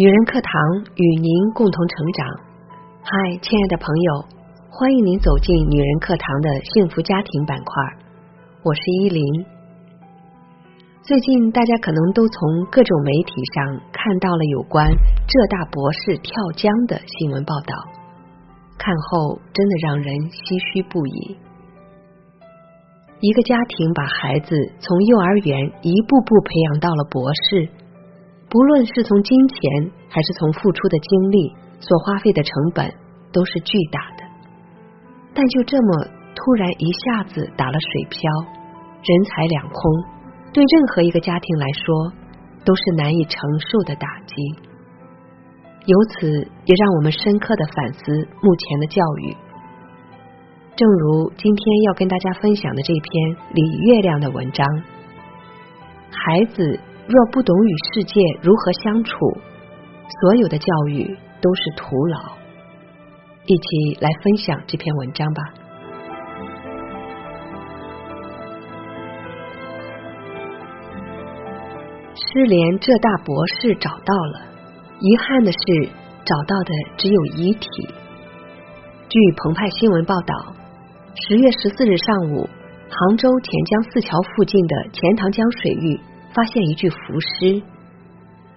女人课堂与您共同成长。嗨，亲爱的朋友，欢迎您走进女人课堂的幸福家庭板块。我是依林。最近大家可能都从各种媒体上看到了有关浙大博士跳江的新闻报道，看后真的让人唏嘘不已。一个家庭把孩子从幼儿园一步步培养到了博士。不论是从金钱还是从付出的精力，所花费的成本都是巨大的。但就这么突然一下子打了水漂，人财两空，对任何一个家庭来说都是难以承受的打击。由此也让我们深刻的反思目前的教育。正如今天要跟大家分享的这篇李月亮的文章，孩子。若不懂与世界如何相处，所有的教育都是徒劳。一起来分享这篇文章吧。失联浙大博士找到了，遗憾的是找到的只有遗体。据澎湃新闻报道，十月十四日上午，杭州钱江四桥附近的钱塘江水域。发现一具浮尸，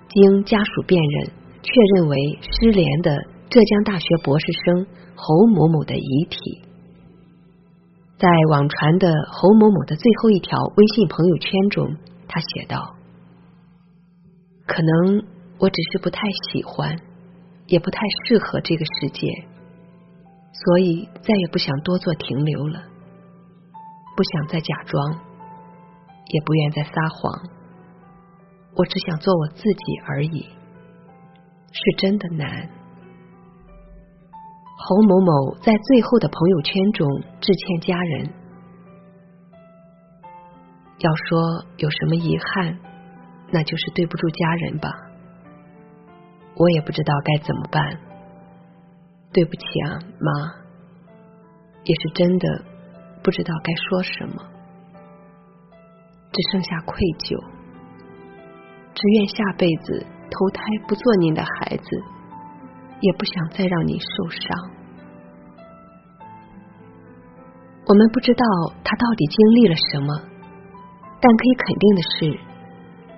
经家属辨认，确认为失联的浙江大学博士生侯某某的遗体。在网传的侯某某的最后一条微信朋友圈中，他写道：“可能我只是不太喜欢，也不太适合这个世界，所以再也不想多做停留了，不想再假装，也不愿再撒谎。”我只想做我自己而已，是真的难。侯某某在最后的朋友圈中致歉家人，要说有什么遗憾，那就是对不住家人吧。我也不知道该怎么办，对不起啊，妈，也是真的不知道该说什么，只剩下愧疚。只愿下辈子投胎不做您的孩子，也不想再让您受伤。我们不知道他到底经历了什么，但可以肯定的是，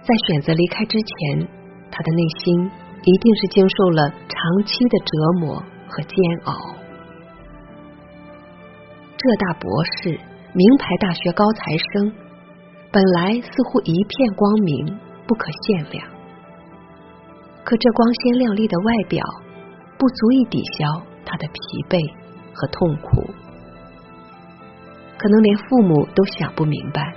在选择离开之前，他的内心一定是经受了长期的折磨和煎熬。浙大博士，名牌大学高材生，本来似乎一片光明。不可限量，可这光鲜亮丽的外表不足以抵消他的疲惫和痛苦。可能连父母都想不明白，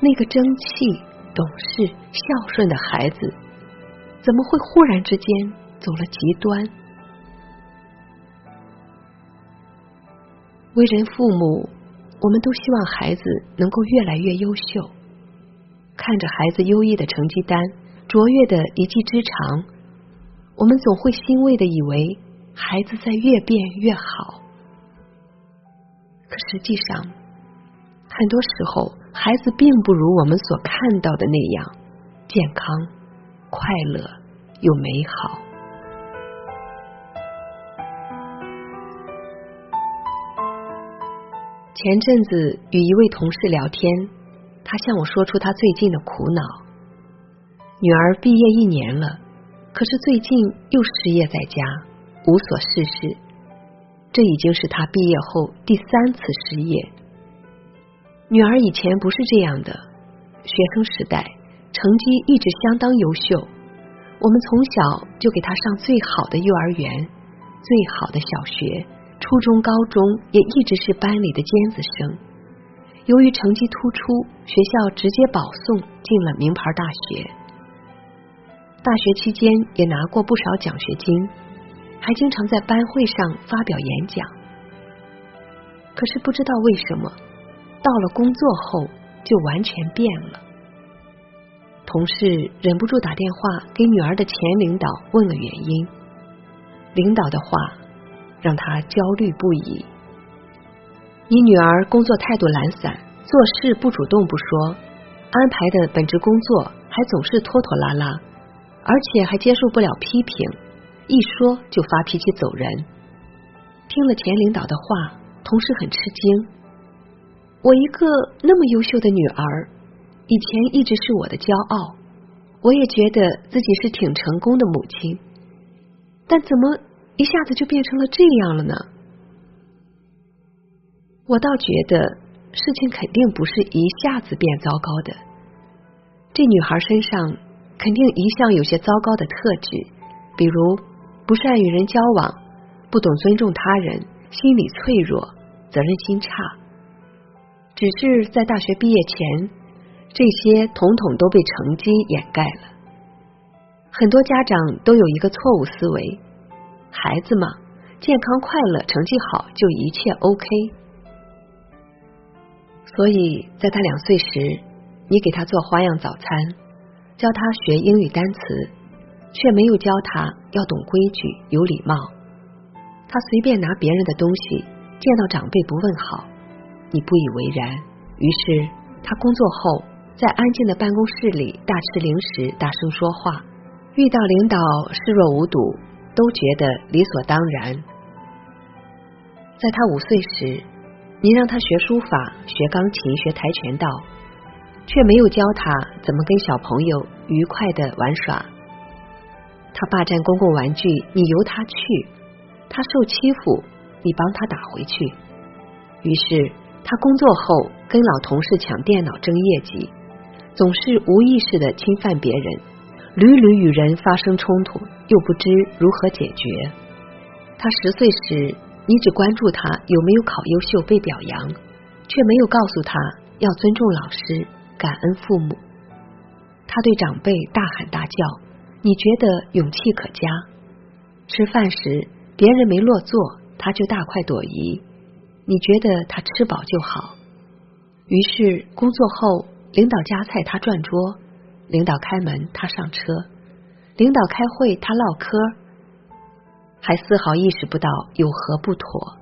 那个争气、懂事、孝顺的孩子，怎么会忽然之间走了极端？为人父母，我们都希望孩子能够越来越优秀。看着孩子优异的成绩单、卓越的一技之长，我们总会欣慰的以为孩子在越变越好。可实际上，很多时候孩子并不如我们所看到的那样健康、快乐又美好。前阵子与一位同事聊天。他向我说出他最近的苦恼：女儿毕业一年了，可是最近又失业在家，无所事事。这已经是他毕业后第三次失业。女儿以前不是这样的，学生时代成绩一直相当优秀，我们从小就给她上最好的幼儿园、最好的小学，初中、高中也一直是班里的尖子生。由于成绩突出，学校直接保送进了名牌大学。大学期间也拿过不少奖学金，还经常在班会上发表演讲。可是不知道为什么，到了工作后就完全变了。同事忍不住打电话给女儿的前领导问了原因，领导的话让他焦虑不已。你女儿工作态度懒散，做事不主动不说，安排的本职工作还总是拖拖拉拉，而且还接受不了批评，一说就发脾气走人。听了前领导的话，同事很吃惊。我一个那么优秀的女儿，以前一直是我的骄傲，我也觉得自己是挺成功的母亲，但怎么一下子就变成了这样了呢？我倒觉得事情肯定不是一下子变糟糕的，这女孩身上。肯定一向有些糟糕的特质，比如不善与人交往，不懂尊重他人，心理脆弱，责任心差。只是在大学毕业前，这些统统都被成绩掩盖了。很多家长都有一个错误思维：孩子嘛，健康快乐，成绩好就一切 OK。所以在他两岁时，你给他做花样早餐。教他学英语单词，却没有教他要懂规矩、有礼貌。他随便拿别人的东西，见到长辈不问好，你不以为然。于是他工作后，在安静的办公室里大吃零食、大声说话，遇到领导视若无睹，都觉得理所当然。在他五岁时，你让他学书法、学钢琴、学跆拳道。却没有教他怎么跟小朋友愉快的玩耍。他霸占公共玩具，你由他去；他受欺负，你帮他打回去。于是他工作后跟老同事抢电脑争业绩，总是无意识的侵犯别人，屡屡与人发生冲突，又不知如何解决。他十岁时，你只关注他有没有考优秀被表扬，却没有告诉他要尊重老师。感恩父母，他对长辈大喊大叫，你觉得勇气可嘉。吃饭时别人没落座，他就大快朵颐，你觉得他吃饱就好。于是工作后，领导夹菜他转桌，领导开门他上车，领导开会他唠嗑，还丝毫意识不到有何不妥。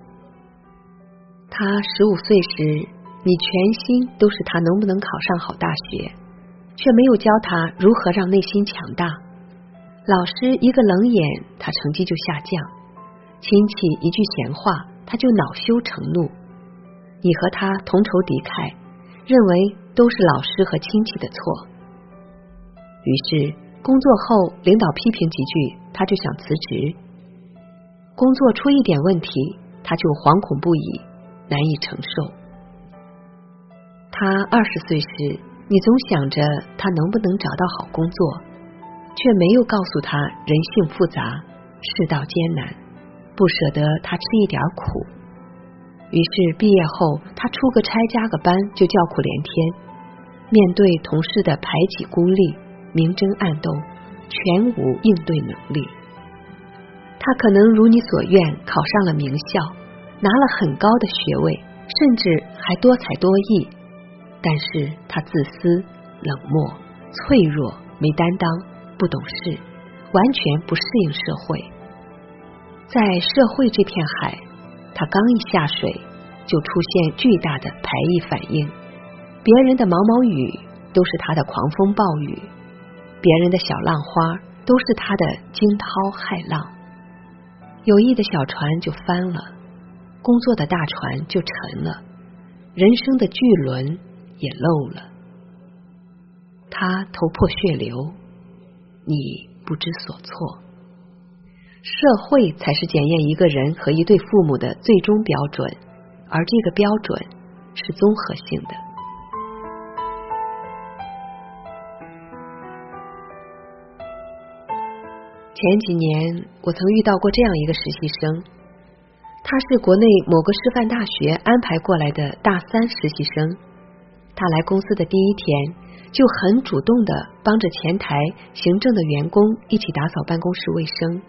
他十五岁时。你全心都是他能不能考上好大学，却没有教他如何让内心强大。老师一个冷眼，他成绩就下降；亲戚一句闲话，他就恼羞成怒。你和他同仇敌忾，认为都是老师和亲戚的错。于是工作后，领导批评几句，他就想辞职；工作出一点问题，他就惶恐不已，难以承受。他二十岁时，你总想着他能不能找到好工作，却没有告诉他人性复杂，世道艰难，不舍得他吃一点苦。于是毕业后，他出个差加个班就叫苦连天，面对同事的排挤孤立、明争暗斗，全无应对能力。他可能如你所愿考上了名校，拿了很高的学位，甚至还多才多艺。但是他自私、冷漠、脆弱、没担当、不懂事，完全不适应社会。在社会这片海，他刚一下水，就出现巨大的排异反应。别人的毛毛雨都是他的狂风暴雨，别人的小浪花都是他的惊涛骇浪。友谊的小船就翻了，工作的大船就沉了，人生的巨轮。也漏了，他头破血流，你不知所措。社会才是检验一个人和一对父母的最终标准，而这个标准是综合性的。前几年，我曾遇到过这样一个实习生，他是国内某个师范大学安排过来的大三实习生。他来公司的第一天，就很主动的帮着前台行政的员工一起打扫办公室卫生，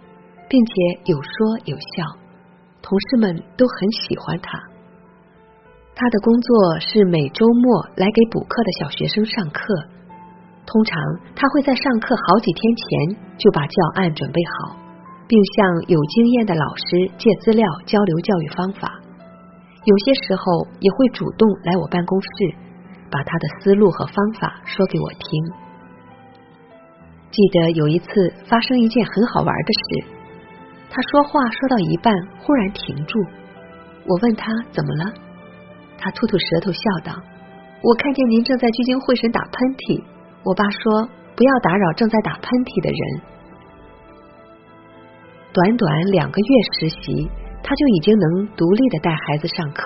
并且有说有笑，同事们都很喜欢他。他的工作是每周末来给补课的小学生上课，通常他会在上课好几天前就把教案准备好，并向有经验的老师借资料交流教育方法。有些时候也会主动来我办公室。把他的思路和方法说给我听。记得有一次发生一件很好玩的事，他说话说到一半忽然停住，我问他怎么了，他吐吐舌头笑道：“我看见您正在聚精会神打喷嚏。”我爸说：“不要打扰正在打喷嚏的人。”短短两个月实习，他就已经能独立的带孩子上课。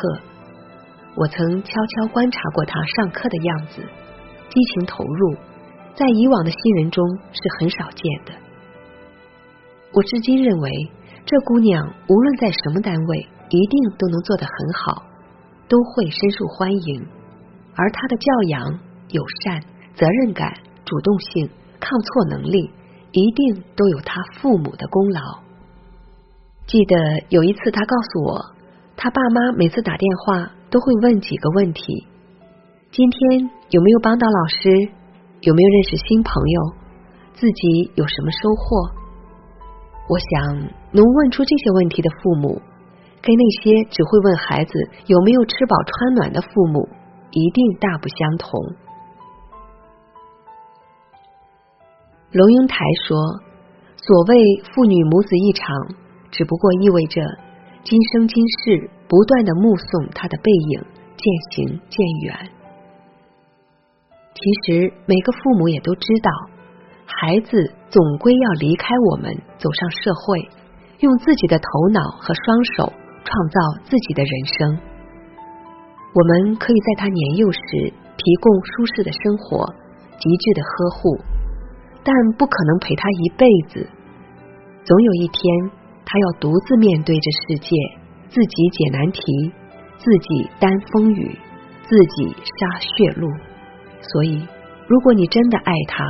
我曾悄悄观察过他上课的样子，激情投入。在以往的新人中是很少见的。我至今认为，这姑娘无论在什么单位，一定都能做得很好，都会深受欢迎。而她的教养、友善、责任感、主动性、抗挫能力，一定都有他父母的功劳。记得有一次，他告诉我，他爸妈每次打电话都会问几个问题：今天有没有帮到老师？有没有认识新朋友？自己有什么收获？我想，能问出这些问题的父母，跟那些只会问孩子有没有吃饱穿暖的父母，一定大不相同。龙应台说：“所谓父女母子一场，只不过意味着今生今世不断的目送他的背影渐行渐远。”其实，每个父母也都知道，孩子总归要离开我们，走上社会，用自己的头脑和双手创造自己的人生。我们可以在他年幼时提供舒适的生活、极致的呵护，但不可能陪他一辈子。总有一天，他要独自面对这世界，自己解难题，自己担风雨，自己杀血路。所以，如果你真的爱他，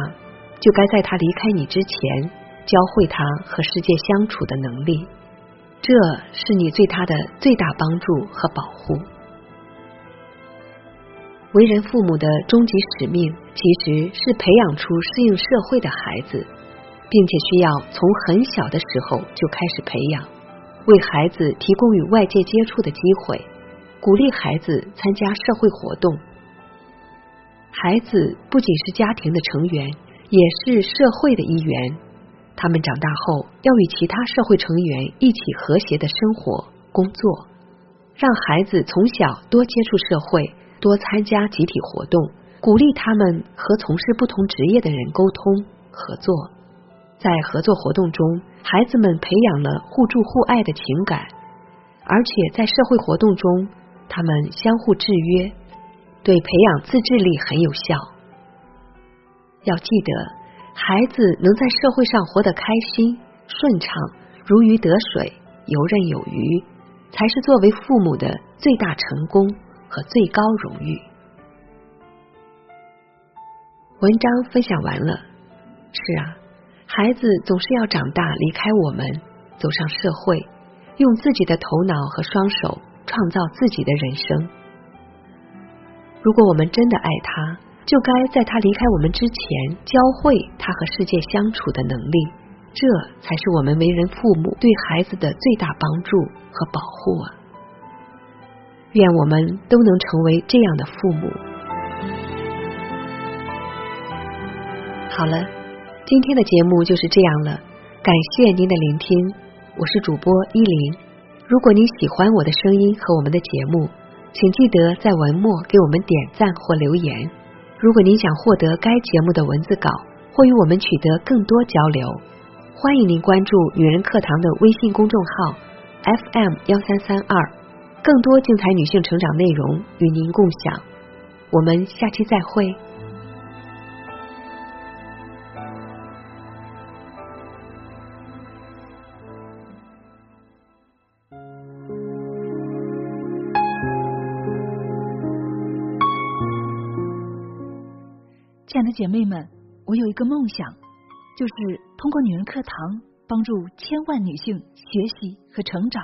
就该在他离开你之前，教会他和世界相处的能力。这是你对他的最大帮助和保护。为人父母的终极使命，其实是培养出适应社会的孩子，并且需要从很小的时候就开始培养，为孩子提供与外界接触的机会，鼓励孩子参加社会活动。孩子不仅是家庭的成员，也是社会的一员。他们长大后要与其他社会成员一起和谐的生活、工作。让孩子从小多接触社会，多参加集体活动，鼓励他们和从事不同职业的人沟通合作。在合作活动中，孩子们培养了互助互爱的情感，而且在社会活动中，他们相互制约。对培养自制力很有效。要记得，孩子能在社会上活得开心、顺畅、如鱼得水、游刃有余，才是作为父母的最大成功和最高荣誉。文章分享完了。是啊，孩子总是要长大，离开我们，走上社会，用自己的头脑和双手创造自己的人生。如果我们真的爱他，就该在他离开我们之前，教会他和世界相处的能力。这才是我们为人父母对孩子的最大帮助和保护啊！愿我们都能成为这样的父母。好了，今天的节目就是这样了，感谢您的聆听，我是主播依林。如果您喜欢我的声音和我们的节目，请记得在文末给我们点赞或留言。如果您想获得该节目的文字稿，或与我们取得更多交流，欢迎您关注“女人课堂”的微信公众号 FM 幺三三二，更多精彩女性成长内容与您共享。我们下期再会。亲爱的姐妹们，我有一个梦想，就是通过女人课堂帮助千万女性学习和成长，